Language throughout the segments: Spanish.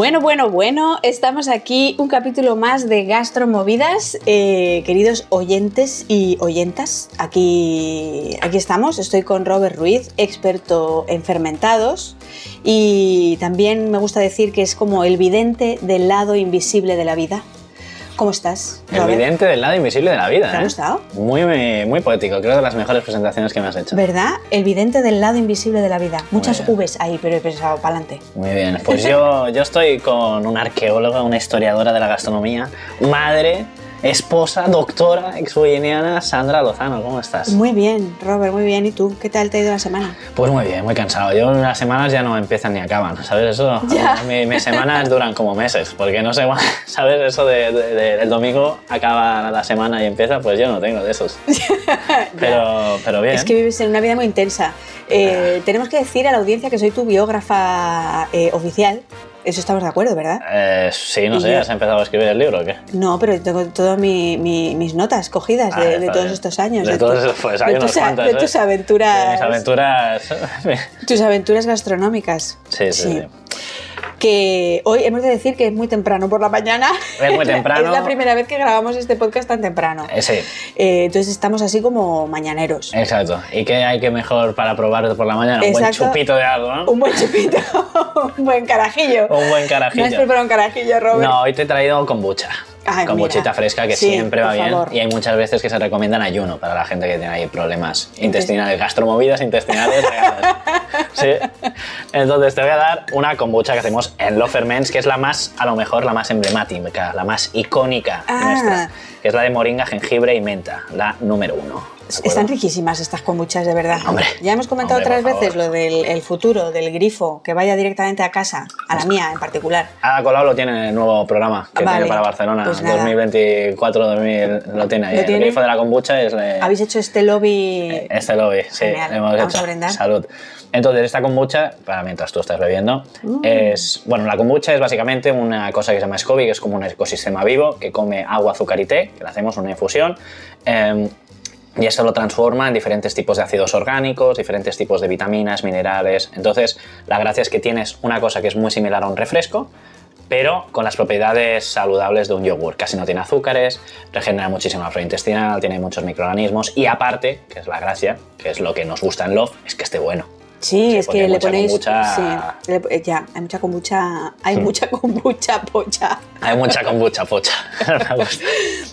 Bueno, bueno, bueno, estamos aquí un capítulo más de Gastromovidas. Eh, queridos oyentes y oyentas, aquí, aquí estamos. Estoy con Robert Ruiz, experto en fermentados. Y también me gusta decir que es como el vidente del lado invisible de la vida. ¿Cómo estás? El Robert? vidente del lado invisible de la vida. ¿Te ha ¿eh? gustado? Muy, muy, muy poético. Creo de las mejores presentaciones que me has hecho. ¿Verdad? El vidente del lado invisible de la vida. Muchas. Vs ahí, pero he pensado, para adelante. Muy bien. Pues yo, yo estoy con una arqueóloga, una historiadora de la gastronomía, madre, esposa, doctora exguineana, Sandra Lozano. ¿Cómo estás? Muy bien, Robert, muy bien. ¿Y tú? ¿Qué tal te ha ido la semana? Pues muy bien, muy cansado. Yo las semanas ya no empiezan ni acaban, ¿sabes eso? Mi- mis semanas duran como meses, porque no sé, ¿sabes? Eso de, de- de- el domingo acaba la semana y empieza, pues yo no tengo de esos. Pero, pero bien. Es que vives en una vida muy intensa. Eh, tenemos que decir a la audiencia que soy tu biógrafa eh, oficial. Eso estamos de acuerdo, ¿verdad? Eh, sí, no Y sé, yo- ¿has empezado a escribir el libro o qué? No, pero tengo todas mi- mi- mis notas cogidas Ah, de, de todos estos años. De todos esos, pues hay de de ¿eh? tus aventuras. De mis aventuras. Tus aventuras gastronómicas. Sí, sí, sí. Que hoy hemos de decir que es muy temprano por la mañana. Es muy temprano. Es la primera vez que grabamos este podcast tan temprano. Eh, sí, Eh, entonces estamos así como mañaneros. exacto. ¿Y qué hay que mejor para probar por la mañana? Un buen Exacto. chupito de algo, ¿no? Un buen chupito, un buen carajillo. Un buen ¿No has carajillo. preparado un carajillo, Robert? No, hoy te he traído kombucha. Ay, mira. fresca que Sí, siempre va bien. favor. Y hay muchas veces que se recomiendan ayuno para la gente que tiene ahí problemas intestinales, gastromovidas intestinales. Sí. Entonces te voy a dar una kombucha que hacemos en Love Ferments, que es la más, a lo mejor, la más emblemática, la más icónica Ah. nuestra, que es la de moringa, jengibre y menta, la número uno. Están riquísimas estas kombuchas, de verdad. Hombre, ya hemos comentado hombre, otras veces lo del el futuro, del grifo, que vaya directamente a casa, a la mía en particular. Ada Colau lo tiene en el nuevo programa que Vale, tiene para Barcelona, pues nada. 2024, 2000, lo tiene ahí. ¿Lo el tiene? grifo de la kombucha es... eh, Habéis hecho este lobby. Este lobby, sí, Genial. hemos Vamos hecho. a brindar. Salud. Entonces, esta kombucha, para mientras tú estás bebiendo, Mm. es. Bueno, la kombucha es básicamente una cosa que se llama SCOBY, que es como un ecosistema vivo que come agua, azúcar y té, que le hacemos una infusión. em, y esto lo transforma en diferentes tipos de ácidos orgánicos, diferentes tipos de vitaminas, minerales. Entonces, la gracia es que tienes una cosa que es muy similar a un refresco, pero con las propiedades saludables de un yogur. Casi no tiene azúcares, regenera muchísimo la flora intestinal, tiene muchos microorganismos y aparte, que es la gracia, que es lo que nos gusta en Love, es que esté bueno. Sí, Sí, es que le ponéis. kombucha- Sí, le- eh, ya, hay mucha kombucha. Hay mucha kombucha pocha. Hay mucha kombucha pocha.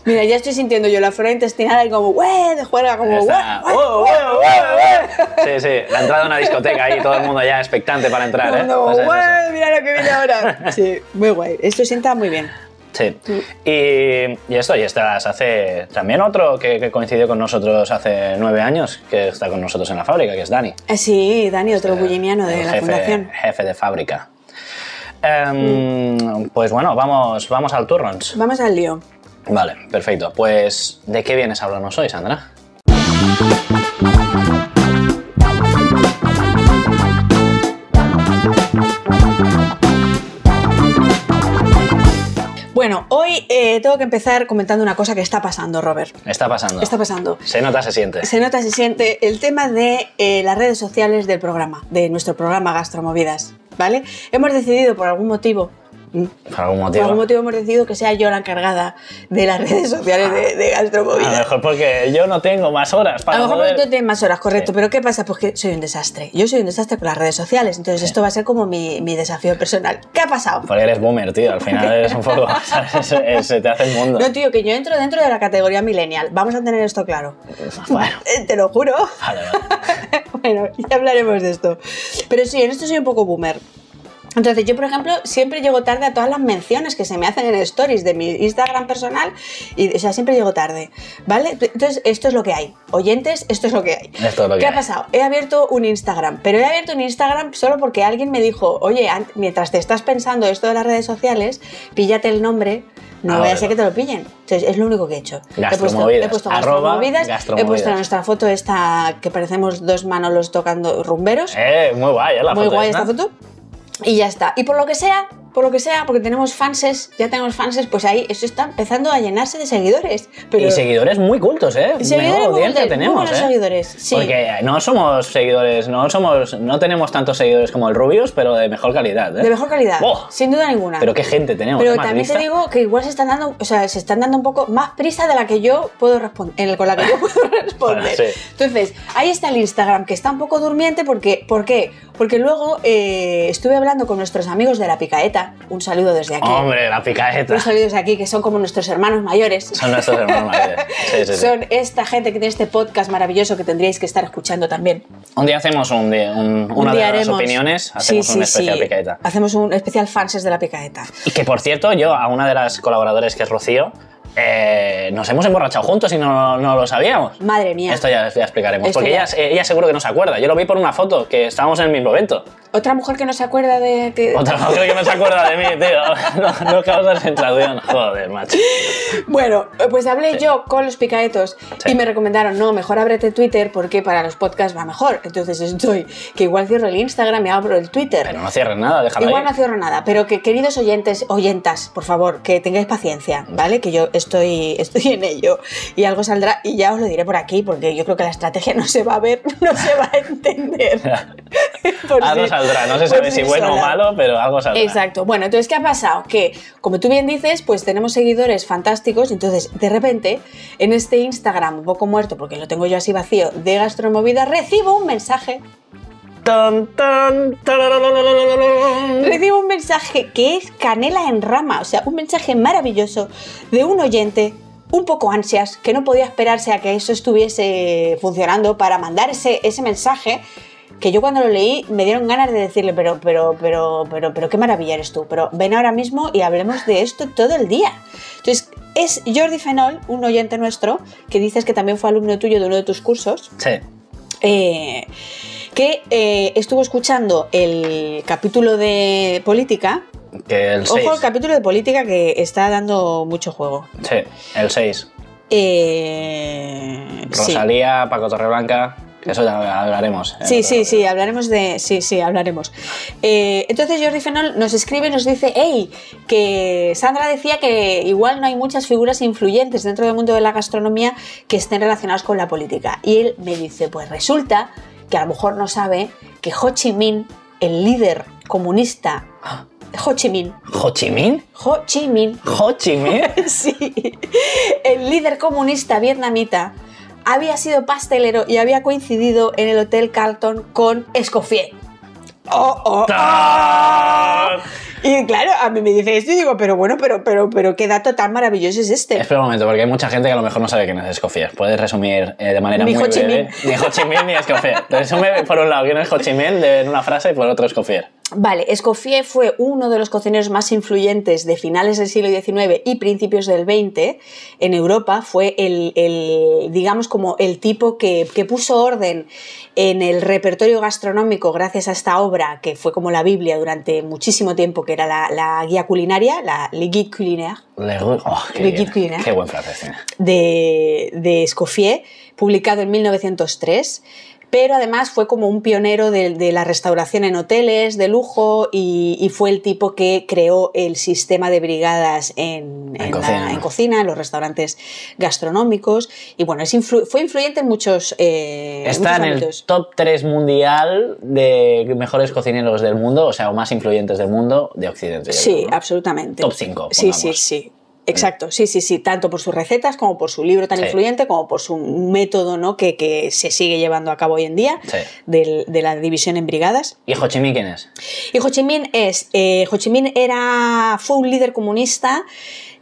Mira, ya estoy sintiendo yo la flora intestinal como, ¡wey! de juega, como, Está- "Güey, güey, ¡Oh! Sí, sí, la entrada de una discoteca ahí, todo el mundo ya expectante para entrar, ¿eh? "Güey, mira lo que viene ahora. Sí, muy guay. Esto sienta muy bien. Sí. Y, y esto, y estas hace también otro que, que coincidió con nosotros hace nueve años, que está con nosotros en la fábrica, que es Dani. Eh, Sí, Dani, otro bullimiano de la jefe, fundación. jefe de fábrica. Em, Pues bueno, vamos, vamos al turrons. Vamos al lío. Vale, perfecto. Pues, ¿de qué vienes a hablarnos hoy, Sandra? Bueno, hoy eh, tengo que empezar comentando una cosa que está pasando, Robert. Está pasando. Está pasando. Se nota, se siente. Se nota, se siente el tema de eh, las redes sociales del programa, de nuestro programa Gastromovidas, ¿vale? Hemos decidido por algún motivo. Por algún por motivo. algún motivo hemos decidido que sea yo la encargada de las redes sociales de, de A lo mejor porque yo no tengo más horas A para lo mejor poder- porque tú tienes más horas, correcto, Sí. pero ¿qué pasa? Pues que soy un desastre. Yo soy un desastre con las redes sociales, entonces esto va a ser como mi, mi desafío personal. ¿Qué ha pasado? Porque eres boomer, tío. Al final eres un poco... se te hace el mundo. No, tío, que yo entro dentro de la categoría millennial. Vamos a tener esto claro. Bueno, Eh, Te lo juro. vale, vale. bueno, ya hablaremos de esto. Pero sí, en esto soy un poco boomer. Entonces, yo, por ejemplo, siempre llego tarde a todas las menciones que se me hacen en stories de mi Instagram personal. Y, o sea, siempre llego tarde. ¿Vale? Entonces, esto es lo que hay. Oyentes, esto es lo que hay. Esto es lo que ¿Qué ha hay. pasado? He abierto un Instagram, pero he abierto un Instagram solo porque alguien me dijo, oye, mientras te estás pensando esto de las redes sociales, píllate el nombre. No Ah, vaya a ser que te lo pillen. Entonces, es lo único que he hecho. He puesto, Gastromovidas. he puesto Arroba gastromovidas, he gastromovidas. puesto nuestra foto esta que parecemos dos manolos tocando rumberos. Eh, muy guay, ¿eh? La Muy foto guay esta. esta foto. Y ya está. Y por lo que sea, por lo que sea, porque tenemos fanses, ya tenemos fanses, pues ahí eso está empezando a llenarse de seguidores. Pero... Y seguidores muy cultos, ¿eh? Y seguidores tenemos, ¿eh? seguidores. Porque no somos seguidores, no somos, no tenemos tantos seguidores como el Rubius, pero de mejor calidad, ¿eh? De mejor calidad, ¡Oh! sin duda ninguna. Pero qué gente tenemos. Pero también te digo que igual se están dando, o sea, se están dando un poco más prisa de la que yo puedo responder, con la que yo puedo responder. Entonces, ahí está el Instagram, que está un poco durmiente porque, ¿por qué? Porque luego eh, estuve hablando con nuestros amigos de La Picaeta. Un saludo desde aquí. Hombre, La Picaeta. Un saludo desde aquí, que son como nuestros hermanos mayores. Son nuestros hermanos mayores. Sí, sí, son esta gente que tiene este podcast maravilloso que tendríais que estar escuchando también. Un día hacemos un, un, un una de las opiniones, hacemos un especial Picaeta. Hacemos un especial fanses de La Picaeta. Y que, por cierto, yo a una de las colaboradoras, que es Rocío, eh, nos hemos emborrachado juntos y no, no, lo sabíamos. Madre mía. Esto ya, ya explicaremos, Esto porque ya. Ella, ella seguro que no se acuerda. Yo lo vi por una foto, que estábamos en el mismo evento. Otra mujer que no se acuerda de que... Otra mujer que no se acuerda de mí, tío. No, no causa sensación. Joder, macho. Bueno, pues hablé sí. yo con los picaetos sí. y me recomendaron, no, mejor ábrete Twitter porque para los podcasts va mejor. Entonces estoy, que igual cierro el Instagram y abro el Twitter. Pero no cierres nada, déjalo Igual ahí. no cierro nada, pero que queridos oyentes, oyentas, por favor, que tengáis paciencia, ¿vale? Que yo estoy, estoy en ello y algo saldrá y ya os lo diré por aquí porque yo creo que la estrategia no se va a ver, no se va a entender. algo saldrá, no se sabe si bueno sola. o malo, pero algo saldrá. Exacto. Bueno, entonces, ¿qué ha pasado? Que, como tú bien dices, pues tenemos seguidores fantásticos, entonces, de repente, en este Instagram, un poco muerto, porque lo tengo yo así vacío, de Gastromovida, recibo un mensaje Tan, tan, Recibo un mensaje que es canela en rama, o sea, un mensaje maravilloso de un oyente un poco ansias, que no podía esperarse a que eso estuviese funcionando para mandarse ese mensaje que yo cuando lo leí me dieron ganas de decirle, pero, pero, pero, pero, pero qué maravilla eres tú, pero ven ahora mismo y hablemos de esto todo el día. Entonces, es Jordi Fenol, un oyente nuestro, que dices que también fue alumno tuyo de uno de tus cursos. Sí. Eh, que eh, estuvo escuchando el capítulo de política. Que el 6. Ojo, el capítulo de política que está dando mucho juego. Sí, el 6. Eh, sí. Rosalía, Paco Torreblanca. Eso ya hablaremos. eh, Sí, sí, sí, hablaremos de. Sí, sí, hablaremos. Eh, entonces Jordi Fenol nos escribe y nos dice: Hey, que Sandra decía que igual no hay muchas figuras influyentes dentro del mundo de la gastronomía que estén relacionadas con la política. Y él me dice: Pues resulta que a lo mejor no sabe que Ho Chi Minh, el líder comunista. Ho Chi Minh. ¿Ho Chi Minh? Ho Chi Minh. ¿Ho Chi Minh? Sí, el líder comunista vietnamita había sido pastelero y había coincidido en el Hotel Carlton con Escoffier. Oh, oh, oh. Y claro, a mí me dice esto y digo, pero bueno, pero, pero, pero qué dato tan maravilloso es este. Espera un momento, porque hay mucha gente que a lo mejor no sabe quién es Escoffier. Puedes resumir eh, de manera Ni muy Ho breve. Ni Ho Chi Minh ni Escoffier. Resume por un lado quién es Ho Chi Minh de- en una frase y por otro Escoffier. Vale, Escoffier fue uno de los cocineros más influyentes de finales del siglo XIX y principios del XX en Europa. Fue el, el, digamos, como el tipo que, que puso orden en el repertorio gastronómico gracias a esta obra que fue como la Biblia durante muchísimo tiempo, que era la, la guía culinaria, la Le Guide Culinaire Le Gu- oh, qué, Le bien. Guide Culinaire. Qué buen francés de, de Escoffier, publicado en 1903, pero además fue como un pionero de, de la restauración en hoteles de lujo y, y fue el tipo que creó el sistema de brigadas en, En en cocina. la- en cocina, en los restaurantes gastronómicos. Y bueno, es influ- fue influyente en muchos, eh, en Está muchos en el top 3 mundial de mejores cocineros del mundo, o sea, o más influyentes del mundo de Occidente. Sí, creo, ¿no? absolutamente. Top cinco, Sí, sí, sí. Exacto, sí, sí, sí, tanto por sus recetas como por su libro tan Sí. influyente, como por su método ¿no? que, que se sigue llevando a cabo hoy en día Sí. de la división en brigadas. ¿Y Ho Chi Minh quién es? Y Ho Chi Minh es, eh, Ho Chi Minh era, fue un líder comunista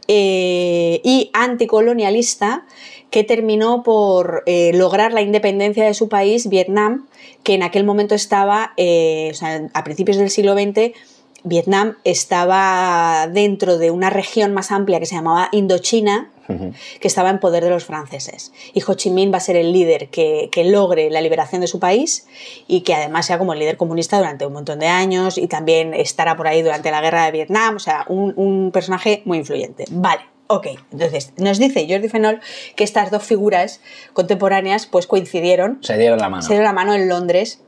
eh, y anticolonialista que terminó por eh, lograr la independencia de su país, Vietnam, que en aquel momento estaba, eh, o sea, a principios del siglo XX, Vietnam estaba dentro de una región más amplia que se llamaba Indochina, que estaba en poder de los franceses. Y Ho Chi Minh va a ser el líder que, que logre la liberación de su país y que además sea como el líder comunista durante un montón de años y también estará por ahí durante la guerra de Vietnam, o sea, un, un personaje muy influyente. Vale. Ok, entonces nos dice Jordi Fenol que estas dos figuras contemporáneas pues coincidieron, Se dieron la mano. se dieron la mano en Londres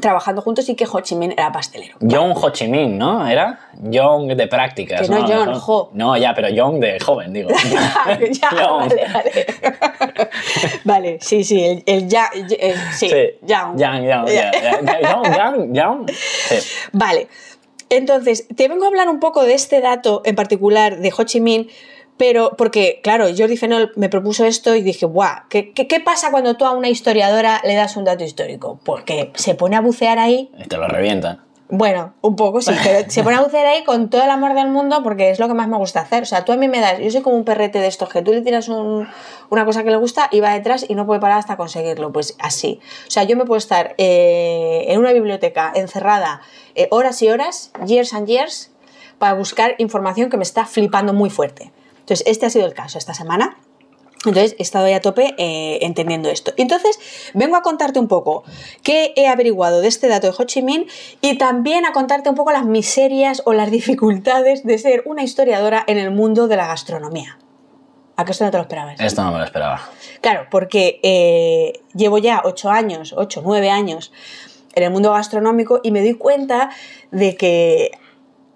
trabajando juntos y que Ho Chi Minh era pastelero. John Ho Chi Minh, ¿no? ¿Era? John de prácticas. Que no John, Ho. No, ya, pero John de joven, digo. ya, John. vale, vale. vale, sí, sí, el, el ya, eh, sí, Yang, Yang. Sí. Vale, entonces, te vengo a hablar un poco de este dato en particular de Ho Chi Minh, pero porque, claro, Jordi Fenol me propuso esto y dije, guau, ¿qué, qué, qué pasa cuando tú a una historiadora le das un dato histórico? Porque se pone a bucear ahí Y te lo revientan. bueno, un poco sí, pero se pone a bucear ahí con todo el amor del mundo porque es lo que más me gusta hacer. O sea, tú a mí me das, yo soy como un perrete de estos que tú le tiras un- una cosa que le gusta y va detrás y no puede parar hasta conseguirlo. Pues así. O sea, yo me puedo estar eh, en una biblioteca encerrada eh, horas y horas, years and years, para buscar información que me está flipando muy fuerte. Entonces, este ha sido el caso esta semana. Entonces he estado ahí a tope eh, entendiendo esto. Entonces vengo a contarte un poco qué he averiguado de este dato de Ho Chi Minh y también a contarte un poco las miserias o las dificultades de ser una historiadora en el mundo de la gastronomía. ¿A qué esto no te lo esperabas? Esto no me lo esperaba. Claro, porque eh, llevo ya ocho años, ocho, nueve años en el mundo gastronómico y me doy cuenta de que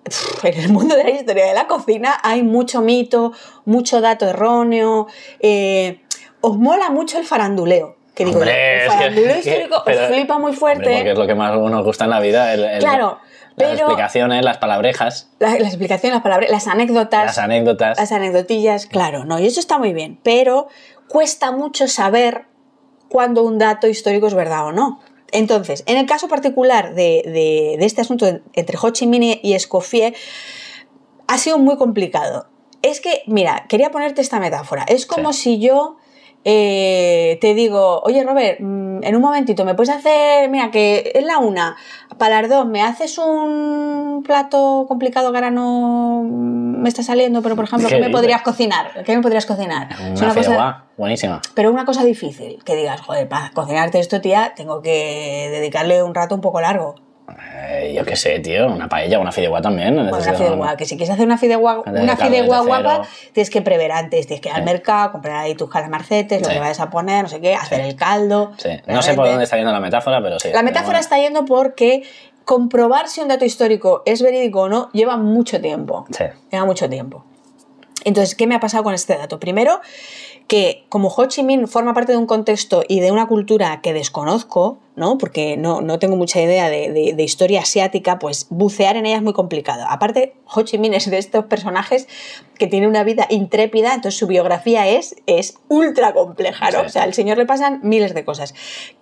en el mundo de la historia de la cocina hay mucho mito, mucho dato erróneo. eh, os mola mucho el faranduleo. Que digo, Hombre, el es que- faranduleo histórico pero- os flipa muy Hombre, fuerte. porque es lo que más nos gusta en la vida. el- el- Claro, Las pero- explicaciones, las palabrejas, La- las explicaciones, las palabras, las anécdotas. las anécdotas. Las anecdotillas, claro, no, y eso está muy bien, pero cuesta mucho saber cuándo un dato histórico es verdad o no. Entonces, en el caso particular de, de- de este asunto en- entre Ho Chi Minh y Escoffier, ha sido muy complicado. Es que, mira, quería ponerte esta metáfora. Es como si yo eh, te digo, oye Robert, mm, en un momentito, ¿me puedes hacer, mira, que es la una, para las dos, ¿me haces un plato complicado que ahora no me está saliendo, pero por ejemplo, ¿Qué ¿qué me podrías cocinar? ¿Qué me podrías cocinar? Es Una una cosa- buenísima. pero una cosa difícil, que digas, joder, para cocinarte esto, tía, tengo que dedicarle un rato un poco largo. Eh, yo qué sé, tío, una paella, una fideuá también. Bueno, una fideuá, que si quieres hacer una fideuá, una fideuá guapa, tienes que prever antes, tienes que ir al mercado, comprar ahí tus calamarcetes, lo Sí. que vayas a poner, no sé qué, hacer el caldo. Sí, no sé por dónde está yendo la metáfora, pero sí. La metáfora bueno. está yendo porque comprobar si un dato histórico es verídico o no lleva mucho tiempo. Sí. Lleva mucho tiempo. Entonces, ¿qué me ha pasado con este dato? Primero, que como Ho Chi Minh forma parte de un contexto y de una cultura que desconozco, ¿no? Porque no, no tengo mucha idea de, de- de historia asiática, pues bucear en ella es muy complicado. Aparte, Ho Chi Minh es de estos personajes que tiene una vida intrépida, entonces su biografía es, es ultra compleja, ¿no? Sí. O sea, al señor le pasan miles de cosas.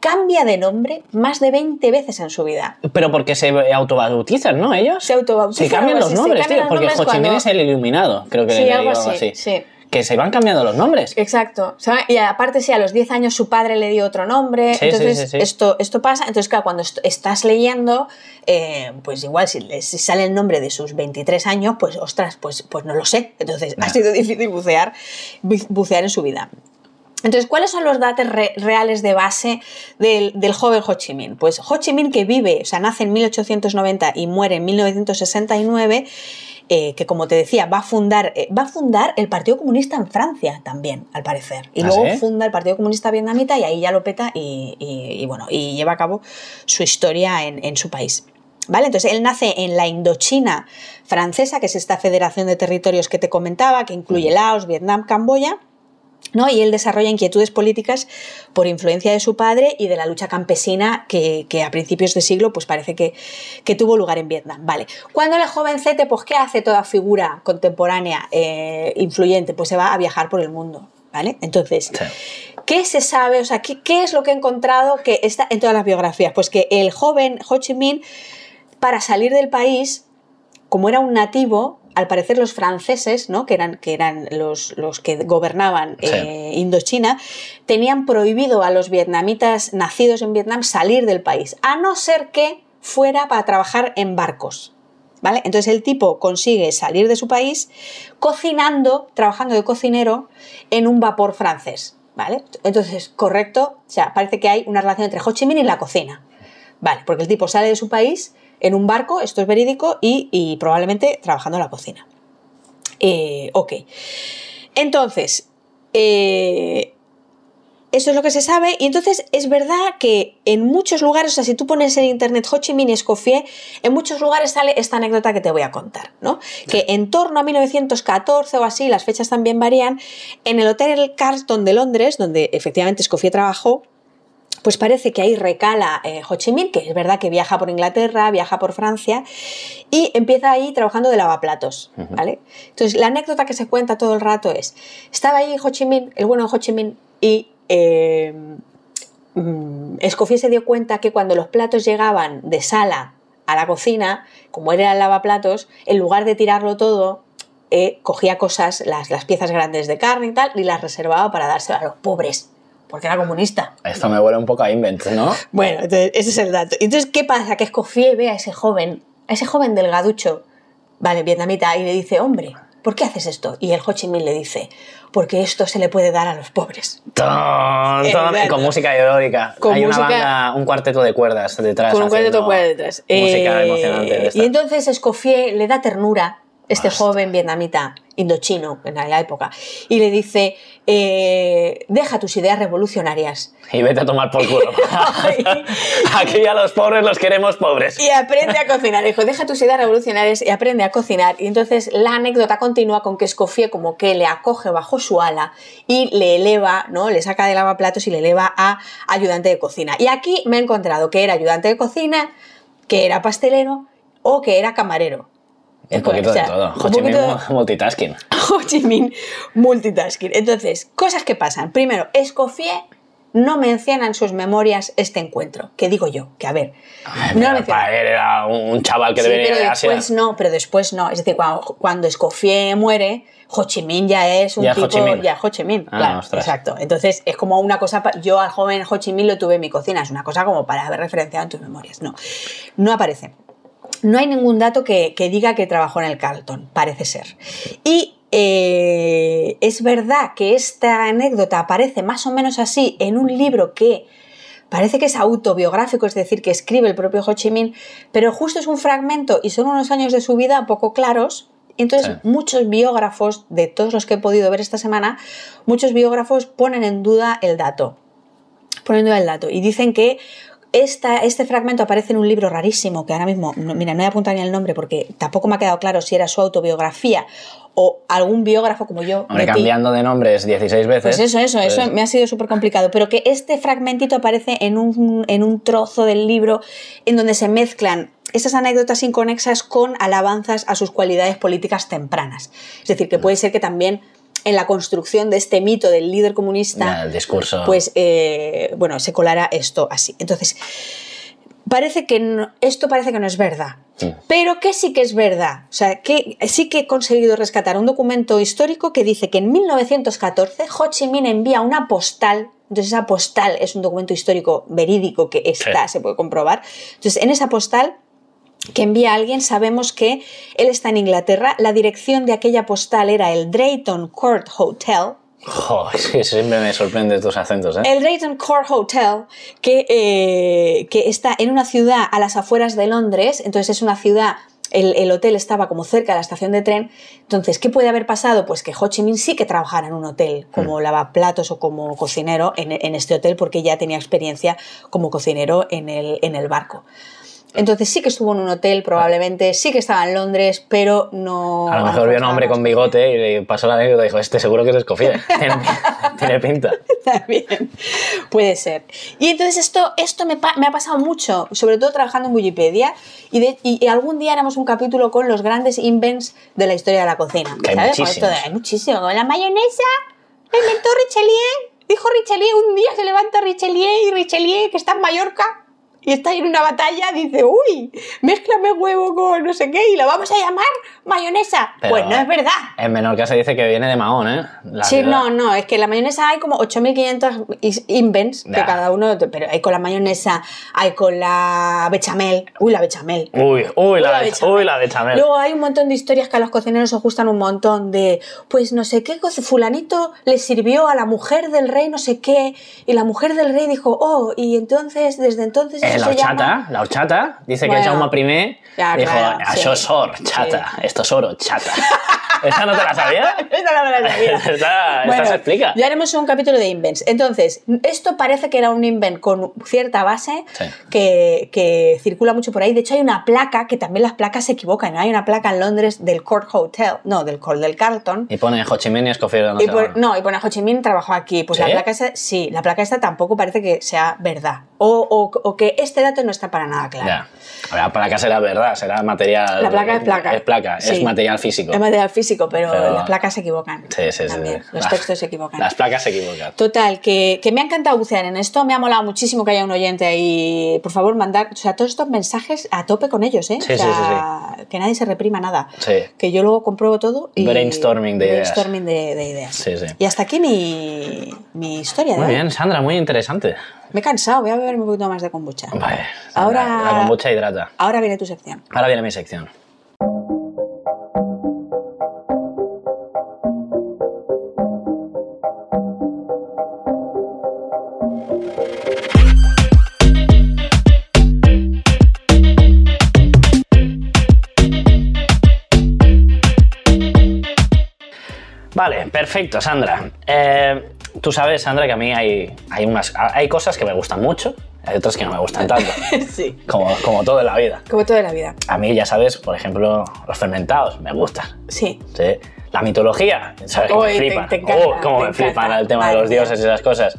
Cambia de nombre más de 20 veces en su vida. Pero porque se autobautizan, ¿no? Ellos. Se autobautizan, Se cambian los así, nombres, cambian tío. los Porque Ho Chi Minh cuando- es el iluminado, creo que Sí, algo algo así, así. sí. Que se van cambiando los nombres. Exacto. Y aparte, sí, a los 10 años su padre le dio otro nombre. Sí, entonces, sí. Esto, esto pasa. Entonces, claro, cuando est- estás leyendo, eh, pues igual si, le- si sale el nombre de sus 23 años, pues ostras, pues, pues no lo sé. Entonces, ha sido difícil bucear, bu- bucear en su vida. Entonces, ¿cuáles son los datos re- reales de base del, del joven Ho Chi Minh? Pues Ho Chi Minh que vive, o sea, nace en 1890 y muere en 1969, eh, que como te decía, va a, fundar, eh, va a fundar el Partido Comunista en Francia también, al parecer. Y ¿Ah, luego sí? funda el Partido Comunista Vietnamita y ahí ya lo peta y, y- y bueno, y lleva a cabo su historia en, en su país. ¿Vale? Entonces él nace en la Indochina francesa, que es esta federación de territorios que te comentaba, que incluye Laos, Vietnam, Camboya. ¿No? Y él desarrolla inquietudes políticas por influencia de su padre y de la lucha campesina que, que a principios de siglo pues parece que, que tuvo lugar en Vietnam. Vale. Cuando es jovencete, pues ¿qué hace toda figura contemporánea eh, influyente? Pues se va a viajar por el mundo. ¿Vale? Entonces, Sí. ¿qué se sabe? O sea, ¿qué, qué es lo que he encontrado que está en todas las biografías? Pues que el joven Ho Chi Minh, para salir del país, como era un nativo, al parecer los franceses, ¿no? que eran, que eran los, los que gobernaban Sí. eh, Indochina, tenían prohibido a los vietnamitas nacidos en Vietnam salir del país, a no ser que fuera para trabajar en barcos. ¿Vale? Entonces el tipo consigue salir de su país cocinando, trabajando de cocinero en un vapor francés. ¿Vale? Entonces, correcto, o sea, parece que hay una relación entre Ho Chi Minh y la cocina. Vale, porque el tipo sale de su país en un barco, esto es verídico, y, y probablemente trabajando en la cocina. Eh, ok. Entonces, eh, Eso es lo que se sabe. Y entonces es verdad que en muchos lugares, o sea, si tú pones en internet Ho Chi Minh Escoffier, en muchos lugares sale esta anécdota que te voy a contar, ¿no? Que en torno a 1914 o así, las fechas también varían, en el Hotel Carlton de Londres, donde efectivamente Escoffier trabajó, pues parece que ahí recala eh, Ho Chi Minh, que es verdad que viaja por Inglaterra, viaja por Francia, y empieza ahí trabajando de lavaplatos, ¿vale? Entonces, la anécdota que se cuenta todo el rato es, estaba ahí Ho Chi Minh, el bueno de Ho Chi Minh, y eh, mm, Escoffier se dio cuenta que cuando los platos llegaban de sala a la cocina, como era el lavaplatos, en lugar de tirarlo todo, eh, cogía cosas, las, las piezas grandes de carne y tal, y las reservaba para dárselo a los pobres porque era comunista. Esto me huele un poco a invent, ¿no? Bueno, entonces, ese es el dato. Entonces, ¿qué pasa? Que Escoffier ve a ese joven, a ese joven delgaducho, vale, vietnamita, y le dice, hombre, ¿por qué haces esto? Y el Ho Chi Minh le dice, porque esto se le puede dar a los pobres. Ton, ton, con música irónica. Con Hay música- una banda, un cuarteto de cuerdas detrás. Con un cuarteto haciendo por detrás. Música Eh, emocionante. de y entonces Escoffier le da ternura, este Hostia. joven vietnamita, indochino en la época, y le dice, eh, deja tus ideas revolucionarias Y vete a tomar por culo. Aquí a los pobres los queremos pobres. y aprende a cocinar. Dijo, deja tus ideas revolucionarias y aprende a cocinar. Y entonces la anécdota continúa con que Escoffier como que le acoge bajo su ala y le eleva, ¿no? Le saca de lavaplatos y le eleva a ayudante de cocina. Y aquí me he encontrado que era ayudante de cocina, que era pastelero o que era camarero. Un poquito O sea, de todo. Ho Chi Minh poquito multitasking. Ho Chi Minh multitasking. Entonces, cosas que pasan. Primero, Escoffier no menciona en sus memorias este encuentro. Que digo yo, que a ver, no lo era un chaval que Sí, le venía pero después no, pero después no. Es decir, cuando, cuando Escoffier muere, Ho Chi Minh ya es un Ya es Ho tipo... Chi Minh. Ya Ho Chi Minh, Ah, claro, ostras. exacto. Entonces es como una cosa... Yo al joven Ho Chi Minh lo tuve en mi cocina. Es una cosa como para haber referenciado en tus memorias. No, no aparece. No hay ningún dato que, que diga que trabajó en el Carlton, parece ser. Y eh, es verdad que esta anécdota aparece más o menos así en un libro que parece que es autobiográfico, es decir, que escribe el propio Ho Chi Minh, pero justo es un fragmento y son unos años de su vida poco claros. Entonces, Sí. muchos biógrafos, de todos los que he podido ver esta semana, muchos biógrafos ponen en duda el dato. Ponen en duda el dato. Y dicen que esta, este fragmento aparece en un libro rarísimo, que ahora mismo, no- mira, no voy a apuntar ni el nombre porque tampoco me ha quedado claro si era su autobiografía o algún biógrafo como yo. Hombre, metí. cambiando de nombres 16 veces. Pues eso, eso, eso pues- me ha sido súper complicado. Pero que este fragmentito aparece en un, en un trozo del libro en donde se mezclan esas anécdotas inconexas con alabanzas a sus cualidades políticas tempranas. Es decir, que puede ser que también en la construcción de este mito del líder comunista Ya, el discurso. pues eh, bueno, se colará esto así. Entonces, parece que no- esto parece que no es verdad. Sí. Pero que sí que es verdad. O sea, que sí que he conseguido rescatar un documento histórico que dice que en 1914 Ho Chi Minh envía una postal. Entonces, esa postal es un documento histórico verídico que está, Sí. se puede comprobar. Entonces, en esa postal que envía a alguien, sabemos que él está en Inglaterra. La dirección de aquella postal era el Drayton Court Hotel, es que siempre me sorprende tus acentos, ¿eh? el Drayton Court Hotel, que, eh, que está en una ciudad a las afueras de Londres, entonces es una ciudad, el, el hotel estaba como cerca de la estación de tren, entonces, ¿qué puede haber pasado? Pues que Ho Chi Minh sí que trabajara en un hotel, como lavaplatos o como cocinero en, en este hotel, porque ya tenía experiencia como cocinero en el, en el barco. Entonces sí que estuvo en un hotel probablemente, sí que estaba en Londres, pero no... A lo mejor vio un hombre con bigote y le pasó la anécdota y dijo, este seguro que es Escoffier. tiene, pinta. También puede ser. Y entonces esto, esto me, me ha pasado mucho, sobre todo trabajando en Wikipedia, y, de- y- algún día haremos un capítulo con los grandes invents de la historia de la cocina. Que hay ¿sabes? Muchísimos. esto de- hay muchísimo. La mayonesa, la inventó Richelieu. Dijo Richelieu, un día se levanta Richelieu y Richelieu, que está en Mallorca, y está en una batalla, dice, uy, mézclame huevo con no sé qué, y la vamos a llamar mayonesa. Pero pues no es verdad. En menor se dice que viene de Mahón, ¿eh? La Sí, ciudad. no, no, es que la mayonesa hay como 8500 is- invents que cada uno, pero hay con la mayonesa, hay con la bechamel, uy, la bechamel. Uy, uy, la, bechamel. uy, la bechamel. Luego hay un montón de historias que a los cocineros os gustan un montón de, pues no sé qué, fulanito le sirvió a la mujer del rey no sé qué, y la mujer del rey dijo, oh, y entonces, desde entonces... El En la horchata, llama... la horchata, dice que Bueno. Jaume primer Ya, dijo, claro, això sí. és or, chata, Sí. esto es oro, chata. ¿Esa no te la sabías? Esta no me la sabía. esta, esta Bueno, se explica. Ya haremos un capítulo de invents. Entonces, esto parece que era un invent con cierta base Sí. que, que circula mucho por ahí. De hecho, hay una placa que también las placas se equivocan. ¿no? Hay una placa en Londres del Court Hotel, no, del Court del Carlton. Y pone Ho Chi Minh y Escofield, no Y por- no, y pone Ho Chi Minh trabajó aquí. Pues ¿Sí? la placa esta, sí, la placa esta tampoco parece que sea verdad. O, o- o que este dato no está para nada claro. Ya. La placa será verdad, será material. La placa es placa. Es placa, es Sí. material físico. Es material físico, pero, Pero- las placas se equivocan. Sí, sí, sí, También. sí. Los textos se equivocan. Las placas se equivocan. Total, que, que me ha encantado bucear en esto, me ha molado muchísimo que haya un oyente ahí. Por favor, mandar, o sea, todos estos mensajes a tope con ellos, ¿eh? Sí, o sí, sea, que nadie se reprima nada. Sí. Que yo luego compruebo todo y. Brainstorming de ideas. brainstorming de, de ideas. Sí, sí. Y hasta aquí mi, mi historia de Muy hoy. bien, Sandra, muy interesante. Me he cansado, voy a beberme un poquito más de kombucha. Vale. Ahora- Sandra, La kombucha hidrata. Ahora viene tu sección. Ahora viene mi sección. Vale, perfecto, Sandra. Eh, tú sabes, Sandra, que a mí hay, hay, unas, hay cosas que me gustan mucho, hay otras que no me gustan tanto, sí. como, como todo en la vida. Como toda la vida. A mí, ya sabes, por ejemplo, los fermentados me gustan. Sí. ¿sí? La mitología, ¿sabes? Que Uy, me te- flipan. te encanta, Oh, cómo te me flipan encanta. el tema de los dioses y esas cosas.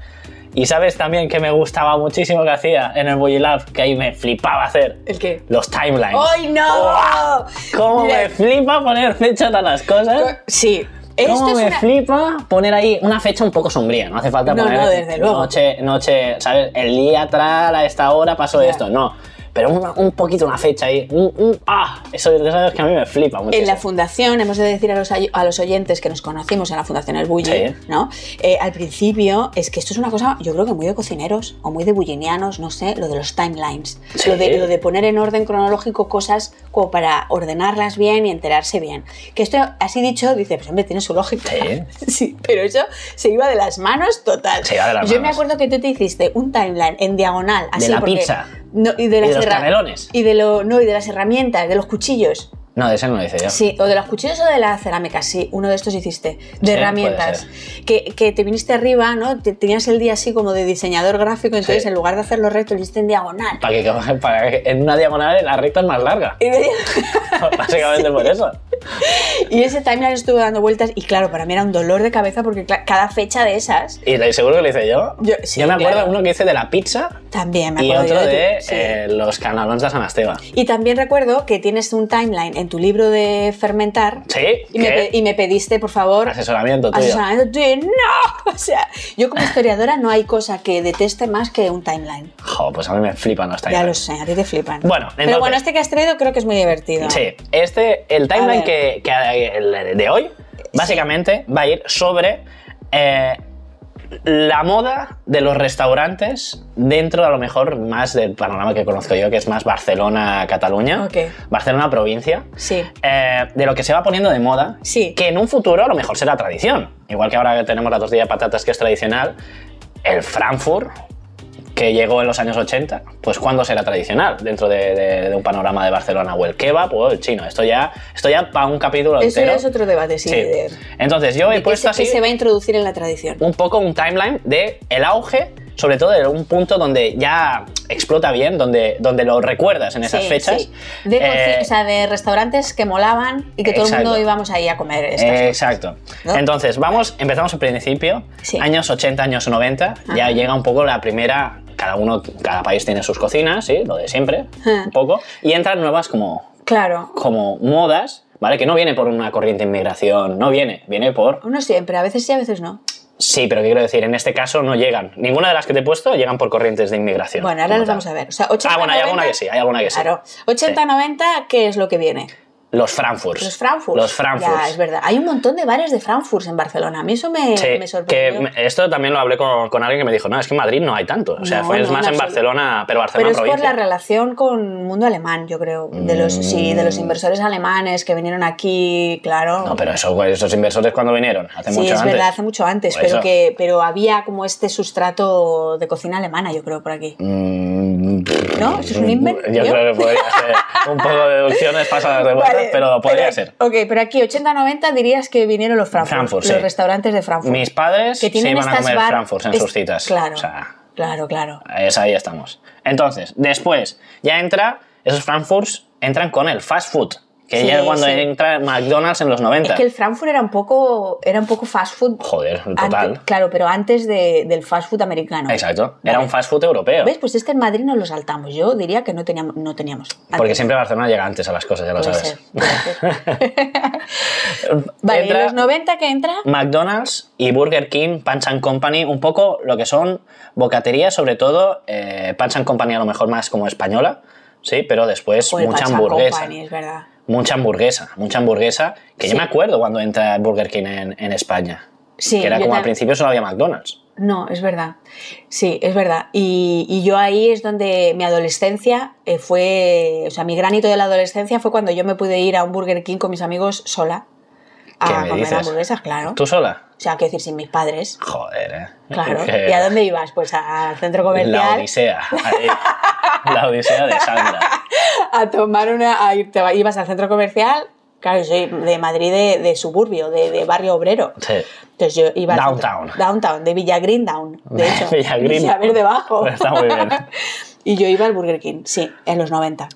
Y sabes también que me gustaba muchísimo que hacía en el Bullilab, que ahí me flipaba hacer ¿El qué? los timelines. ¡Ay, no! ¿Cómo Mira, me flipa poner fechas a las cosas? Sí. ¿Cómo es me una... flipa poner ahí una fecha un poco sombría? No hace falta No, poner no, desde luego. noche, noche, ¿sabes? El día atrás, a esta hora pasó esto. No, pero un, un poquito una fecha ahí. Un, un- ¡Ah! Eso ya sabes que a mí me flipa mucho. En la fundación, hemos de decir a los, ay- a los oyentes que nos conocimos en la fundación El Bulli, Sí. ¿no? Eh, al principio, es que esto es una cosa, yo creo que muy de cocineros o muy de bullinianos, no sé, lo de los timelines. Sí. Lo, de, lo de poner en orden cronológico cosas como para ordenarlas bien y enterarse bien. Que esto, así dicho, dice, pues hombre, tiene su lógica. Sí. Sí, pero eso se iba de las manos total. Se iba de las yo me acuerdo que tú te hiciste un timeline en diagonal, así la porque- pizza. No, y de, Y las de los herra- canelones. Y de, lo, no, y de las herramientas, de los cuchillos. No, de ese no lo hice yo. Sí, o de los cuchillos o de la cerámica, sí, uno de estos hiciste, de Sí, herramientas. Que, que te viniste arriba, ¿no? Te- tenías el día así como de diseñador gráfico, entonces Sí. en lugar de hacerlo recto, lo hiciste en diagonal. Para que, para que en una diagonal la recta es más larga. Y, de- Básicamente por eso. y ese timeline estuvo dando vueltas y claro, para mí era un dolor de cabeza porque cada fecha de esas Y seguro que lo hice yo. Yo- sí, me acuerdo claro. uno que hice de la pizza también me y acuerdo otro yo de sí. eh, los canalones de San Esteban. Y también recuerdo que tienes un timeline en tu libro de fermentar. Sí, Y me, pediste, por favor, Asesoramiento tuyo. asesoramiento tuyo. ¡No! O sea, yo como historiadora no hay cosa que deteste más que un timeline. Jo, pues a mí me flipan los Ya timelines. lo sé, a ti te flipan. Bueno, Pero entonces- bueno, este que has traído creo que es muy divertido. Sí, este, el timeline que, de hoy, básicamente va a ir sobre eh, la moda de los restaurantes dentro a lo mejor más del panorama que conozco yo, que es más Barcelona-Cataluña, Ok. Barcelona-provincia. Sí. eh, de lo que se va poniendo de moda, Sí. que en un futuro a lo mejor será tradición. Igual que ahora tenemos la tortilla de patatas que es tradicional, el Frankfurt, que llegó en los años 80, pues ¿cuándo será tradicional dentro de, de- de un panorama de Barcelona? O el kebab o el chino. Esto ya, esto ya para un capítulo Eso entero. ya es otro debate, sí. Sí. de- Entonces yo he puesto se, así se va a introducir en la tradición. un poco un timeline de el auge, sobre todo de un punto donde ya explota bien, donde, donde lo recuerdas en esas Sí, fechas. sí. De, Eh, o sea, de restaurantes que molaban y que todo el mundo íbamos ahí a comer estas cosas. Exacto. ¿No? Entonces, vamos, empezamos al principio, Sí. años 80, años 90, ya llega un poco la primera, cada uno, cada país tiene sus cocinas, sí, lo de siempre, Ajá. un poco, y entran nuevas como, Claro. como modas, ¿vale? Que no viene por una corriente de inmigración, no viene, viene por... Uno siempre, a veces sí, a veces no. Sí, pero ¿qué quiero decir? En este caso no llegan, ninguna de las que te he puesto llegan por corrientes de inmigración. Bueno, ahora las vamos a ver. O sea, 80, Ah, bueno, hay 90, alguna que sí, hay alguna que sí. Claro. 80-90, ¿qué es lo que viene? Los Frankfurts. Los Frankfurt. Los Frankfurts. Ya, es verdad. Hay un montón de bares de Frankfurt en Barcelona. A mí eso me, Sí, me sorprendió. esto también lo hablé con, con alguien que me dijo, no, es que en Madrid no hay tanto. O sea, No, fue es no, más en. Barcelona, pero Pero Barcelona es por provincia. la relación con mundo alemán, yo creo. De los, Sí, de los inversores alemanes que vinieron aquí, claro. No, pero eso, güey, esos inversores cuando vinieron, hace sí, mucho es antes. verdad, hace mucho antes, Por pero, eso. que, pero había como este sustrato de cocina alemana, yo creo, por aquí. Mm, ¿No? ¿Eso es un invento? Yo ¿Yo? creo que podría ser un poco de deducciones pasadas de vuelta, Pero podría pero- ser. Ok, pero aquí 80-90 dirías que vinieron los Frankfurt, Frankfurt, los sí. restaurantes de Frankfurt. Mis padres que se tienen iban a estas comer bar- Frankfurt en es- sus citas. Claro, O sea, claro, claro. es ahí estamos. Entonces, después, ya entra, esos Frankfurts entran con el fast food, que Sí, ya es cuando sí. entra McDonald's en los 90. Es que el Frankfurt era un poco, era un poco fast food. Joder, total. claro, pero antes de- del fast food americano. Exacto. Era Vale. un fast food europeo. ¿Ves? Pues este en Madrid nos lo saltamos. Yo diría que no teníamos. No teníamos. Porque Antes. siempre Barcelona llega antes a las cosas, ya lo Puede sabes. ser, vale, Entra en los 90 que entra. McDonald's y Burger King, Punch and Company, un poco lo que son bocaterías, sobre todo eh, Punch and Company a lo mejor más como española, sí, pero después Joder, mucha hamburguesa. Company, es verdad. Mucha hamburguesa, mucha hamburguesa, que Sí. yo me acuerdo cuando entra Burger King en, en España. Sí, que era como al principio solo había McDonald's. No, es verdad. Sí, es verdad. Y, y yo ahí es donde mi adolescencia eh, fue. O sea, mi granito de la adolescencia fue cuando yo me pude ir a un Burger King con mis amigos sola ¿Qué a me comer dices? hamburguesas, claro. ¿Tú sola? O sea, quiero decir, sin mis padres. Joder, eh. Claro. ¿Y a dónde ibas? Pues al centro La comercial Odisea. ahí. La Odisea de Sandra. A tomar una. a ir- te ibas al centro comercial. Claro, yo soy de Madrid, de, de suburbio, de, de barrio obrero. Sí. Entonces yo iba Downtown. centro- downtown, de Villa Green Down, de hecho. Villa Green Villa Verde Bajo. Está muy bien. y yo iba al Burger King, sí, en los 90.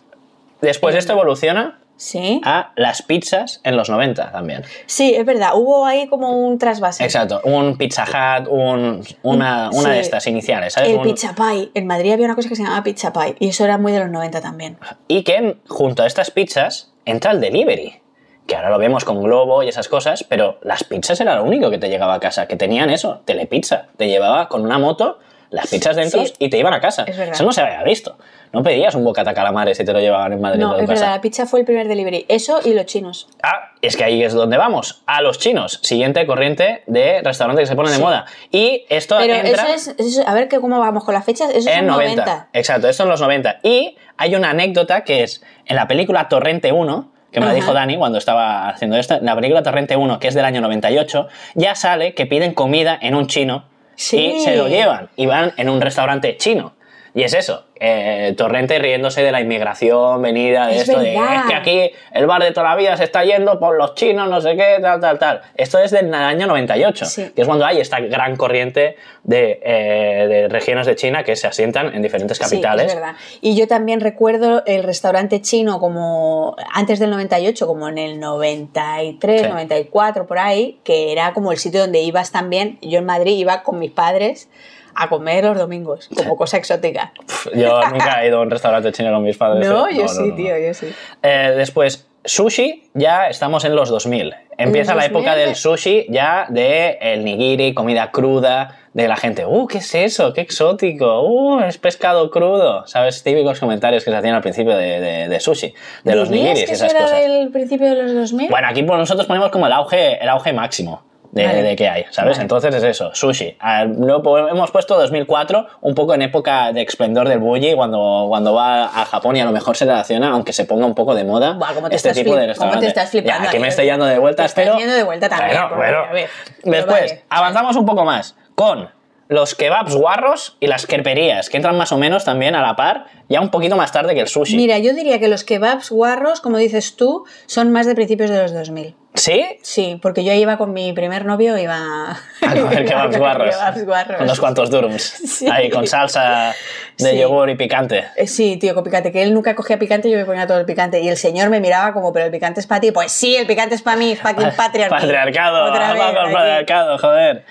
Después esto evoluciona Sí. a las pizzas en los 90 también. Sí, es verdad, hubo ahí como un trasvase. Exacto, un Pizza Hut, un- una, una de estas iniciales, ¿sabes? El Un- pizza pie. En Madrid había una cosa que se llamaba pizza pie y eso era muy de los 90 también. Y que junto a estas pizzas entra el delivery, que ahora lo vemos con Globo y esas cosas, pero las pizzas era lo único que te llegaba a casa, que tenían eso, telepizza, te llevaba con una moto las pizzas dentro Sí. y te iban a casa. Es. Eso no se había visto. No pedías un bocata calamares y te lo llevaban en Madrid No, es casa. verdad, la pizza fue el primer delivery. Eso y los chinos. Ah, es que ahí es donde vamos, a los chinos, siguiente corriente de restaurantes que se ponen Sí. de moda. Y esto Pero entra eso es, eso es- A ver que cómo vamos con las fechas. Eso en son 90. 90. Exacto, esto en los 90. Y hay una anécdota que es en la película Torrente 1, que me Ajá. dijo Dani cuando estaba haciendo esto, en la película Torrente 1, que es del año 98, ya sale que piden comida en un chino Sí. y se lo llevan y van en un restaurante chino. Y es eso, eh, Torrente riéndose de la inmigración venida, de Es esto, de es que aquí el bar de toda la vida se está yendo por los chinos, no sé qué, tal, tal, tal. Esto es del año 98, Sí. que es cuando hay esta gran corriente de, eh, de regiones de China que se asientan en diferentes capitales. Sí, es verdad. Y yo también recuerdo el restaurante chino como antes del 98, como en el 93, Sí. 94, por ahí, que era como el sitio donde ibas también. Yo en Madrid iba con mis padres a comer los domingos, como cosa exótica. Yo nunca he ido a un restaurante chino con mis padres. No, ¿eh? yo sí, no. tío, yo sí. Eh, después, sushi, ya estamos en los 2000. Empieza los la época 2000. del sushi, ya de el nigiri, comida cruda, de la gente, ¡uh, qué es eso! ¡Qué exótico! ¡uh, es pescado crudo! ¿Sabes? Típicos comentarios que se hacían al principio de, de- de sushi, de los ¿Dirías nigiris que y eso esas era cosas. del principio de los 2000? Bueno, aquí pues, nosotros ponemos como el auge, el auge máximo de, Vale. de que hay, ¿sabes? Vale. Entonces es eso, sushi. Ah, po- hemos puesto 2004, un poco en época de esplendor del bully, cuando, cuando va a Japón y a lo mejor se relaciona, aunque se ponga un poco de moda, Buah, cómo te este estás tipo de cómo restaurante. te estás flipando Ya, que me estoy yendo de vueltas, Te estás pero... yendo de vuelta también, Bueno, bueno. a ver, pero Después, vale. avanzamos un poco más con los kebabs guarros y las kerperías, que entran más o menos también a la par, ya un poquito más tarde que el sushi. Mira, yo diría que los kebabs guarros, como dices tú, son más de principios de los 2000. ¿Sí? Sí, porque yo iba con mi primer novio, iba A comer kebabs guarros. Guarros. Unos cuantos durums. Sí. Ahí, con salsa de Sí. yogur y picante. Eh, Sí, tío, con picante, que él nunca cogía picante yo me ponía todo el picante. Y el señor me miraba como, pero el picante es para ti. Pues sí, el picante es para mí, fucking patriarcado. Patriarcado, Otra vamos, aquí. patriarcado, joder.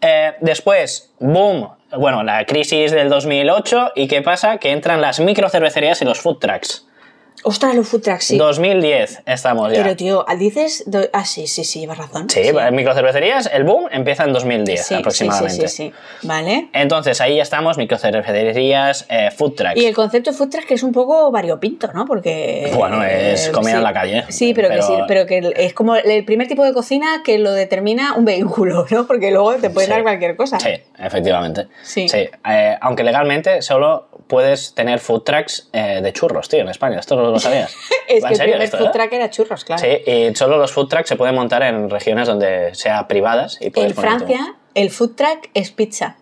Eh, después, boom, bueno, la crisis del 2008 y ¿qué pasa? Que entran las microcervecerías y los food trucks. Ostras, los food trucks, sí. 2010 estamos ya. Pero, tío, dices. do- Ah, sí, sí, sí, llevas razón. Sí, microcervecerías, el boom empieza en 2010 Sí, sí, aproximadamente. Sí, sí, sí, Vale. Entonces ahí ya estamos, microcervecerías, eh, food trucks. Y el concepto food truck que es un poco variopinto, ¿no? Porque. Bueno, es comida sí. en la calle. Sí, pero, que sí, pero que es como el primer tipo de cocina que lo determina un vehículo, ¿no? Porque luego te pueden Sí. dar cualquier cosa. Sí, efectivamente. Sí. Eh, aunque legalmente solo puedes tener food trucks eh, de churros, tío, en España. Esto no lo sabías. Es ¿Va que el primer esto, food eh? truck era churros, claro. Sí, y solo los food trucks se pueden montar en regiones donde sea privadas y En Francia, el food truck es pizza.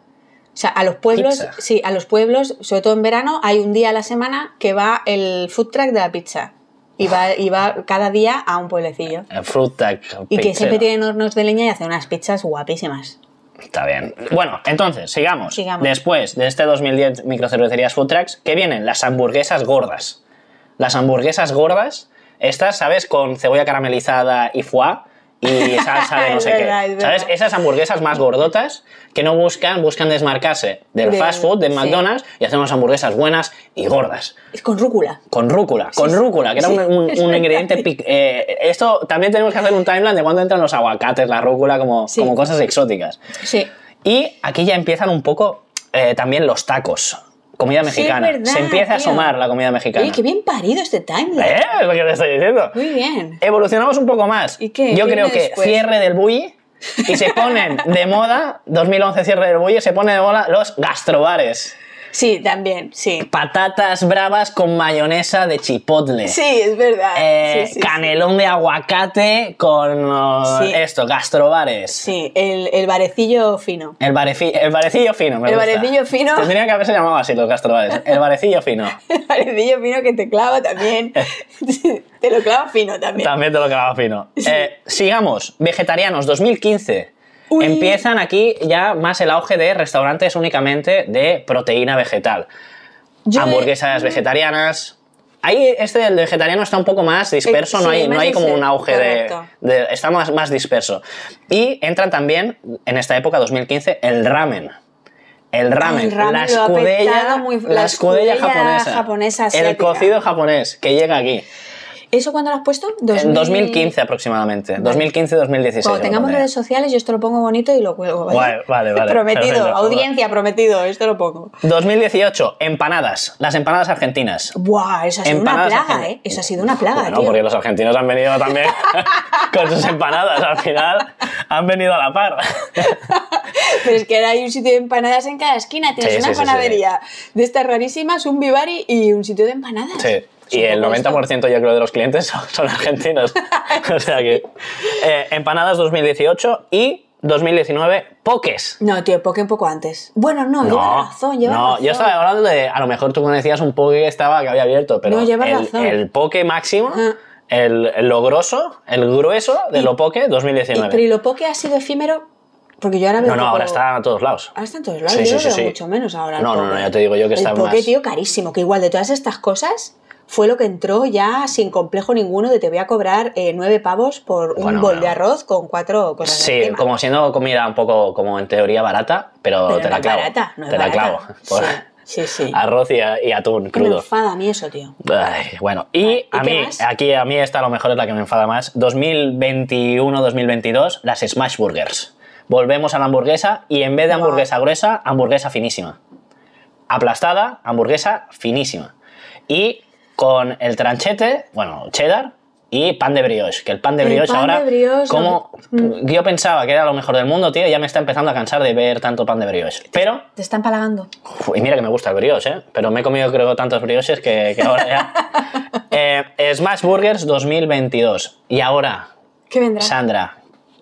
O sea, a los pueblos, Pizza. sí, a los pueblos, sobre todo en verano, hay un día a la semana que va el food truck de la pizza. Y va, y va cada día a un pueblecillo. El food truck Y que siempre tienen hornos de leña y hacen unas pizzas guapísimas. Está bien. Bueno, entonces, sigamos. Sigamos. Después de este 2010 microcervecerías food trucks, ¿qué vienen? Las hamburguesas gordas. Las hamburguesas gordas, estas, ¿sabes? Con cebolla caramelizada y foie y salsa de no sé verdad, qué. es ¿Sabes? Esas hamburguesas más gordotas que no buscan, buscan desmarcarse del Del- fast food, del sí. McDonald's y hacen unas hamburguesas buenas y gordas. Es con rúcula. Con rúcula, con sí. rúcula, que era un, un- un ingrediente. pic- eh, esto también tenemos que hacer un timeline de cuándo entran los aguacates, la rúcula, como, como cosas exóticas. Sí. Y aquí ya empiezan un poco eh, también los tacos. Comida mexicana. verdad, Se empieza a tío. asomar la comida mexicana. Oye, qué bien parido este timeline. ¿Eh? Es lo que te estoy diciendo. Muy bien. Evolucionamos un poco más. ¿Y qué? Yo ¿Qué creo que después? cierre del bully y se ponen de moda, 2011 cierre del bully, se pone de moda los gastrobares. Sí, también, sí. Patatas bravas con mayonesa de chipotle. Sí, es verdad. Eh, Sí, sí, sí. canelón de aguacate con uh, Sí. esto, gastrobares. Sí, el, el barecillo fino. El, bareci- el barecillo fino, me El gusta. barecillo fino. Tendría que haberse llamado así los gastrobares. El barecillo fino. El barecillo fino que te clava también. te lo clava fino también. También te lo clava fino. Eh, sigamos. Vegetarianos, 2015. Uy. Empiezan aquí ya más el auge de restaurantes únicamente de proteína vegetal. Yo- Hamburguesas vegetarianas. Ahí este del vegetariano está un poco más disperso, Eh, no sí, hay, no hay como un auge de, de- Está más, más disperso. Y entran también, en esta época, 2015, el ramen. El ramen, el ramen la escudella, muy- la la escudella escudella japonesa, japonesa el cocido japonés que llega aquí. ¿Eso cuándo lo has puesto? En 2000. 2015 aproximadamente. 2015-2016. Cuando tengamos redes sociales, yo esto lo pongo bonito y lo cuelgo. ¿vale? Vale, vale, vale. Prometido, Perfecto. audiencia, prometido, esto lo pongo. 2018, empanadas. Las empanadas argentinas. Buah, eso ha sido Empanadas una plaga. ¿eh? Eso ha sido una plaga, Bueno, tío. porque los argentinos han venido también con sus empanadas. Al final han venido a la par. Pero es que ahora hay un sitio de empanadas en cada esquina. Tienes Sí, una sí, sí, sí. panadería de estas rarísimas, un bivari y un sitio de empanadas. Sí. Y el poco esto. 90% yo creo de los clientes son, son argentinos. o sea que. eh, empanadas 2018 y 2019, pokés. No, tío, poke un poco antes. Bueno, no, lleva razón, lleva no, razón. yo estaba hablando de, a lo mejor tú conocías un poke que estaba, que había abierto, pero No, llevas el, razón. el poke máximo, Ah. el, el lo grosso, el grueso de Y- lo poke Y- 2019. pero ¿y lo poke ha sido efímero? Porque yo ahora veo no, no, poco- ahora está a todos lados. Ahora está en todos lados, Sí, yo sí, sí, mucho menos ahora. No, no, no, ya te digo yo que el está poke, más- tío, carísimo, que igual de todas estas cosas fue lo que entró ya sin complejo ninguno de te voy a cobrar eh, nueve pavos por un Bueno, bol bueno. de arroz con cuatro cosas Sí, encima. como siendo comida un poco como en teoría barata, pero, Pero te no la clavo. barata, no es te la clavo. Por Sí, sí, sí. Arroz y, y atún Me crudo. enfada a mí eso, tío. Ay, bueno, y Vale, ¿y a mí, más? aquí a mí esta a lo mejor es la que me enfada más. 2021-2022, las Smash Burgers. Volvemos a la hamburguesa y en vez de Wow. hamburguesa gruesa, hamburguesa finísima. Aplastada, hamburguesa finísima. Y con el tranchete, bueno, cheddar y pan de brioche. Que el pan de El brioche pan ahora, de brioche, como no- yo pensaba que era lo mejor del mundo, tío, ya me está empezando a cansar de ver tanto pan de brioche. Pero Te están palagando. Uf, Y mira que me gusta el brioche, ¿eh? pero me he comido creo tantos brioches que, que ahora ya... Eh, Smash Burgers 2022. Y ahora, ¿Qué vendrá? Sandra,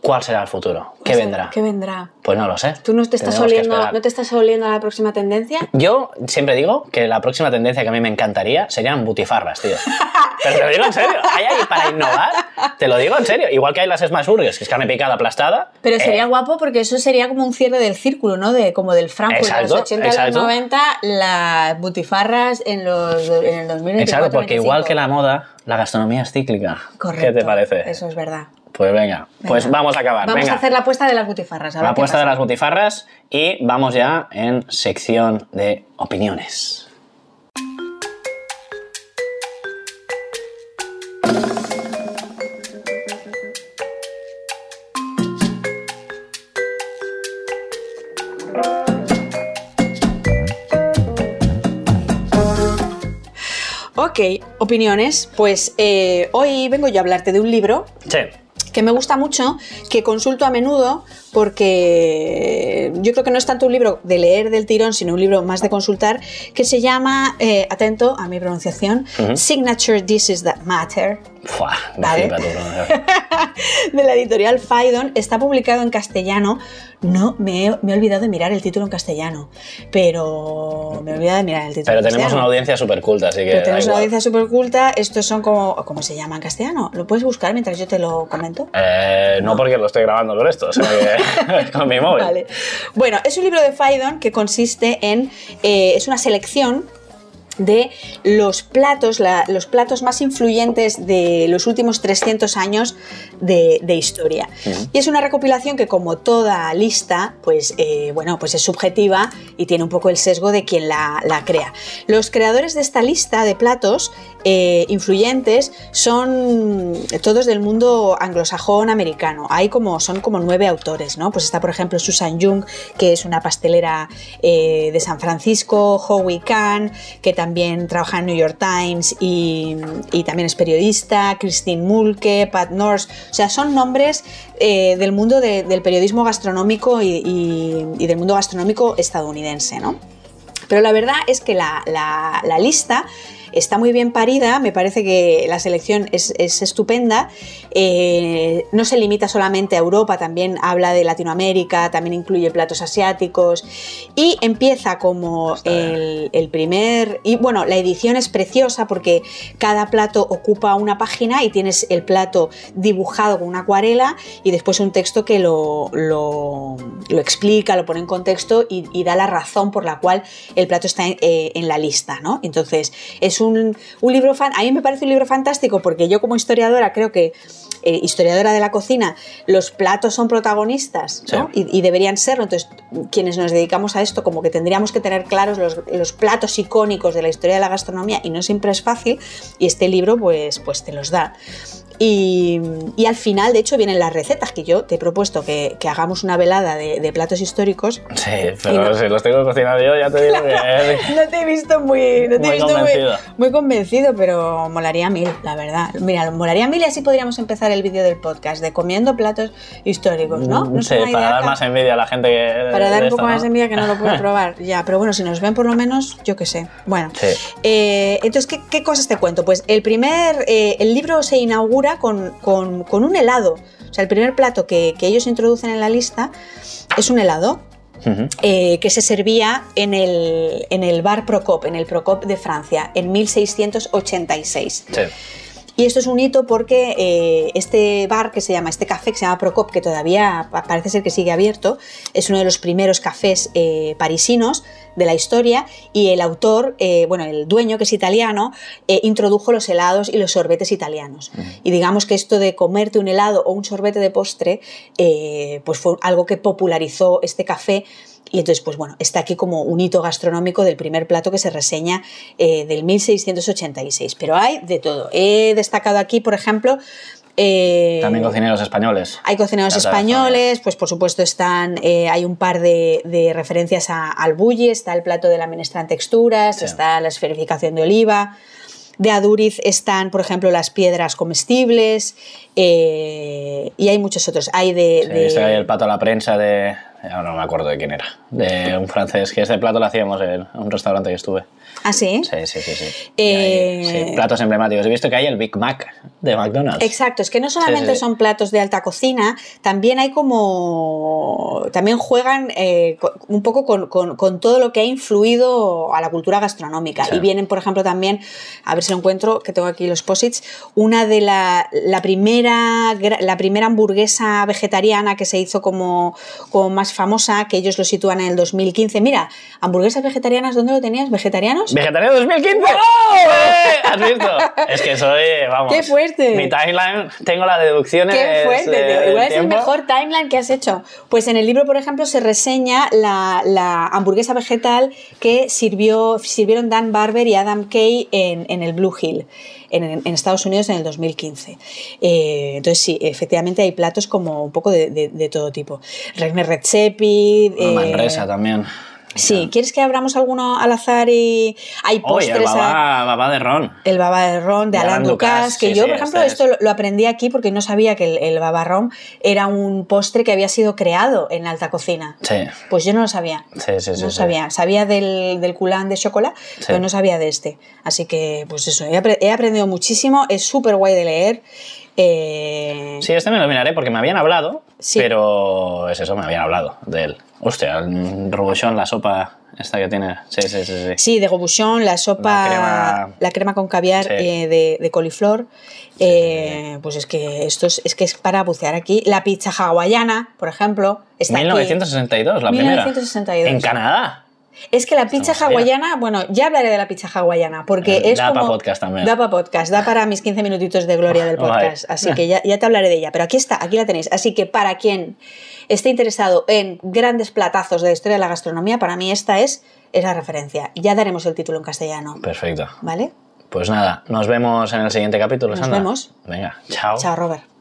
¿cuál será el futuro? ¿Qué O sea, vendrá? ¿Qué vendrá? Pues no lo sé. ¿Tú no te estás oliendo, no te estás oliendo a la próxima tendencia? Yo siempre digo que la próxima tendencia que a mí me encantaría serían butifarras, tío. Pero te lo digo en serio. ¿Hay ahí para innovar? Te lo digo en serio. Igual que hay las Smash Burgers, que es carne picada aplastada. Pero eh, sería guapo porque eso sería como un cierre del círculo, ¿no? De, como del Frankfurt de Exacto, los 80 y los 90, las butifarras en, los, en el 2024 Exacto, porque 25. igual que la moda, la gastronomía es cíclica. Correcto. ¿Qué te parece? Eso es verdad. Pues venga, pues vamos a acabar. Vamos a hacer la apuesta de las butifarras. La apuesta de las butifarras y vamos ya en sección de opiniones. Ok, opiniones. Pues eh, hoy vengo yo a hablarte de un libro. Sí que me gusta mucho, que consulto a menudo porque yo creo que no es tanto un libro de leer del tirón, sino un libro más de consultar, que se llama, eh, atento a mi pronunciación, Signature Dishes That Matter, Fua, me Vale. flipa tu pronunciación. de la editorial Faidon. Está publicado en castellano. No, me he, me he olvidado de mirar el título en castellano, pero me he olvidado de mirar el título Pero en tenemos una audiencia súper culta, así que. Pero tenemos una audiencia súper culta. Estos son como. ¿Cómo se llama en castellano? ¿Lo puedes buscar mientras yo te lo comento? Eh, no porque lo estoy grabando con esto, con mi móvil. Vale. Bueno, es un libro de Faidon que consiste en. eh, es una selección de los platos, la- los platos más influyentes de los últimos 300 años de, de historia. Y es una recopilación que, como toda lista, pues, eh, bueno, pues es subjetiva y tiene un poco el sesgo de quien la, la crea. Los creadores de esta lista de platos eh, influyentes son todos del mundo anglosajón americano. Hay como, son como nueve autores, ¿no? Pues está, por ejemplo, Susan Jung, que es una pastelera eh, de San Francisco, Howie Kahn, que también trabaja en New York Times y, y también es periodista, Christine Mulke, Pat Norse, o sea, son nombres eh, del mundo de- del periodismo gastronómico y, del mundo gastronómico estadounidense, ¿no? Pero la verdad es que la lista está muy bien parida, me parece que la selección es, es estupenda, eh, no se limita solamente a Europa, también habla de Latinoamérica, también incluye platos asiáticos. Y empieza como el, el primer... Y bueno, la edición es preciosa porque cada plato ocupa una página y tienes el plato dibujado con una acuarela y después un texto que lo, lo, lo explica, lo pone en contexto y, y da la razón por la cual el plato está en, eh, en la lista, ¿no? Entonces, es un, un libro, fan, a mí me parece un libro fantástico porque yo como historiadora creo que, eh, historiadora de la cocina, los platos son protagonistas, ¿no? Sí. Y, y deberían serlo, entonces quienes nos dedicamos a esto como que tendríamos que tener claros los, los platos icónicos de la historia de la gastronomía y no siempre es fácil y este libro pues, pues te los da. Y, y al final, de hecho, vienen las recetas que yo te he propuesto que, que hagamos una velada de, de platos históricos. Sí, pero no- si los tengo cocinados yo, ya te digo que. No te he visto muy, no te Muy he visto convencido. muy, muy convencido, pero molaría mil, la verdad. Mira, molaría mil y así podríamos empezar el vídeo del podcast de comiendo platos históricos, ¿no? ¿No es sí, para dar acá? más envidia a la gente que. Para dar de un poco más de envidia que no lo puedo probar. Ya, pero bueno, si nos ven por lo menos, yo qué sé. Bueno, Sí. eh, entonces, ¿qué, qué cosas te cuento? Pues el primer, eh, el libro se inaugura con, con- con un helado. O sea, el primer plato que, que ellos introducen en la lista es un helado Ujú. eh, que se servía en el, en el bar Procop, en el Procop de Francia, en 1686. Sí. Y esto es un hito porque eh, este bar que se llama, este café que se llama Procop, que todavía pa- parece ser que sigue abierto, es uno de los primeros cafés eh, parisinos de la historia y el autor, eh, bueno, el dueño que es italiano, introdujo los helados y los sorbetes italianos. Y digamos que esto de comerte un helado o un sorbete de postre, pues fue algo que popularizó este café y entonces, pues bueno, está aquí como un hito gastronómico del primer plato que se reseña eh, del 1686. Pero hay de todo. He destacado aquí, por ejemplo, eh, También cocineros españoles. hay cocineros españoles, pues por supuesto están, eh, hay un par de, de referencias a- al bulli, está el plato de la menestra en texturas, Sí. está la esferificación de oliva. De Aduriz están, por ejemplo, las piedras comestibles eh, y hay muchos otros. Hay de, Sí, de- ahí el plato a la prensa de. Ahora no me acuerdo de quién era. De un francés, que este plato lo hacíamos en un restaurante que estuve. ¿Ah, sí? Sí, sí, sí. sí. Eh, Y hay, sí, platos emblemáticos. He visto que hay el Big Mac de McDonald's. Exacto, es que no solamente sí. son platos de alta cocina, también hay como. También juegan eh, un poco con, con- con todo lo que ha influido a la cultura gastronómica. Y vienen, por ejemplo, también, a ver si lo encuentro, que tengo aquí los posits, una de la, la primera la primera hamburguesa vegetariana que se hizo como, como más famosa, que ellos lo sitúan en el 2015. Mira, hamburguesas vegetarianas, ¿dónde lo tenías? ¿Vegetarianos? ¡Vegetariano 2015! ¡Eh! ¿Has visto? Es que soy, vamos. ¡Qué fuerte! Mi timeline, tengo las deducciones. Qué fuerte, de- del Igual es el mejor timeline que has hecho. Pues en el libro por ejemplo, se reseña la, la hamburguesa vegetal que sirvió, sirvieron Dan Barber y Adam Kay en, en el Blue Hill, en, en Estados Unidos en el 2015. Eh, entonces, sí, efectivamente hay platos como un poco de, de- de todo tipo. Regne Redzepi. Eh, manresa también. Sí, ¿quieres que abramos alguno al azar y hay Oye, el postres? a- babá, babá de ron. el baba de ron de De Alain Alain Ducasse, Ducasse, que sí, yo, sí, por ejemplo, este es. esto lo, aprendí aquí porque no sabía que el, el baba ron era un postre que había sido creado en alta cocina. Sí, Pues yo no lo sabía. sí, sí. sí, no sabía. Sabía del, del culán de chocolate, pero no sabía de este. Así que, pues eso, he aprendido muchísimo. Es súper guay de leer. Eh, Sí, este me lo miraré porque me habían hablado, Sí. pero es eso, me habían hablado de él. Hostia, el robuchón, la sopa esta que tiene. Sí, sí, sí. sí. Sí, de gobuchón, la sopa, La la crema- crema, con caviar Sí. eh, de, de coliflor. Eh, Pues es que esto es, es que es para bucear aquí. La pizza hawaiana, por ejemplo, está aquí. 1962, la 1962. primera. En Canadá. Es que la pizza no hawaiana, bueno, ya hablaré de la pizza hawaiana, porque Eh, es da como... pa' podcast también. Da para podcast, da para mis 15 minutitos de gloria del podcast. Así que ya, ya te hablaré de ella. Pero aquí está, aquí la tenéis. Así que para quien esté interesado en grandes platazos de la historia de la gastronomía, para mí esta es, es la referencia. Ya daremos el título en castellano. Perfecto. ¿Vale? Pues nada, nos vemos en el siguiente capítulo, Nos Sandra. vemos. Venga, chao. Chao, Robert.